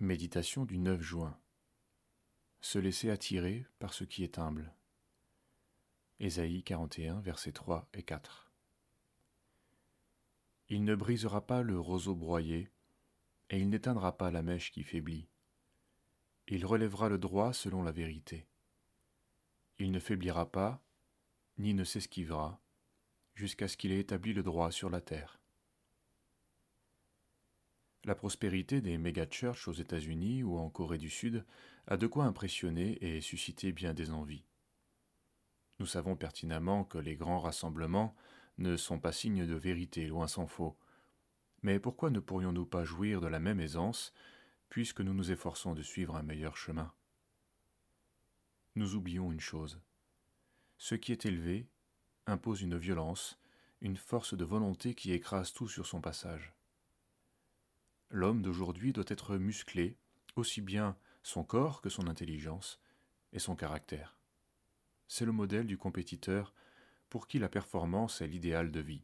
Méditation du 9 juin. Se laisser attirer par ce qui est humble. Ésaïe 41, versets 3 et 4. Il ne brisera pas le roseau broyé, et il n'éteindra pas la mèche qui faiblit. Il relèvera le droit selon la vérité. Il ne faiblira pas, ni ne s'esquivera, jusqu'à ce qu'il ait établi le droit sur la terre. La prospérité des méga-churches aux États-Unis ou en Corée du Sud a de quoi impressionner et susciter bien des envies. Nous savons pertinemment que les grands rassemblements ne sont pas signes de vérité, loin s'en faut. Mais pourquoi ne pourrions-nous pas jouir de la même aisance, puisque nous nous efforçons de suivre un meilleur chemin? Nous oublions une chose. Ce qui est élevé impose une violence, une force de volonté qui écrase tout sur son passage. L'homme d'aujourd'hui doit être musclé, aussi bien son corps que son intelligence et son caractère. C'est le modèle du compétiteur pour qui la performance est l'idéal de vie.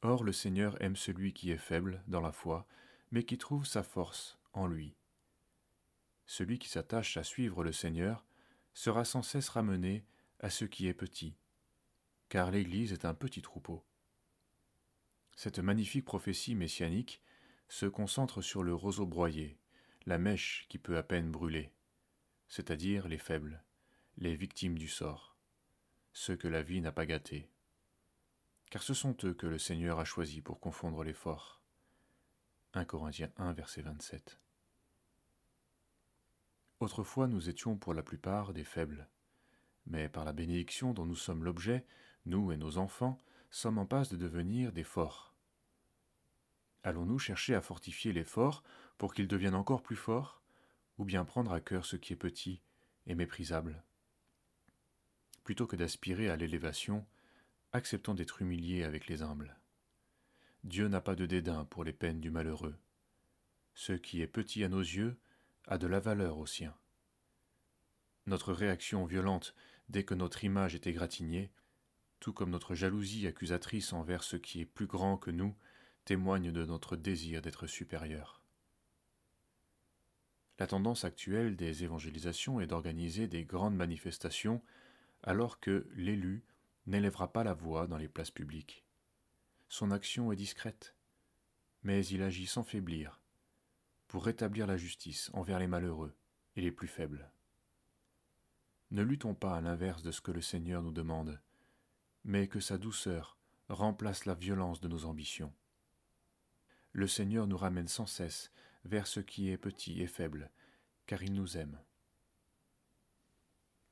Or le Seigneur aime celui qui est faible dans la foi, mais qui trouve sa force en lui. Celui qui s'attache à suivre le Seigneur sera sans cesse ramené à ce qui est petit, car l'Église est un petit troupeau. Cette magnifique prophétie messianique se concentre sur le roseau broyé, la mèche qui peut à peine brûler, c'est-à-dire les faibles, les victimes du sort, ceux que la vie n'a pas gâtés. Car ce sont eux que le Seigneur a choisis pour confondre les forts. 1 Corinthiens 1, verset 27. Autrefois nous étions pour la plupart des faibles, mais par la bénédiction dont nous sommes l'objet, nous et nos enfants sommes en passe de devenir des forts. Allons-nous chercher à fortifier les forts pour qu'ils deviennent encore plus forts, ou bien prendre à cœur ce qui est petit et méprisable? Plutôt que d'aspirer à l'élévation, acceptons d'être humiliés avec les humbles. Dieu n'a pas de dédain pour les peines du malheureux. Ce qui est petit à nos yeux a de la valeur aux siens. Notre réaction violente dès que notre image est égratignée, tout comme notre jalousie accusatrice envers ce qui est plus grand que nous, témoigne de notre désir d'être supérieur. La tendance actuelle des évangélisations est d'organiser des grandes manifestations alors que l'élu n'élèvera pas la voix dans les places publiques. Son action est discrète, mais il agit sans faiblir pour rétablir la justice envers les malheureux et les plus faibles. Ne luttons pas à l'inverse de ce que le Seigneur nous demande, mais que sa douceur remplace la violence de nos ambitions le Seigneur nous ramène sans cesse vers ce qui est petit et faible, car il nous aime.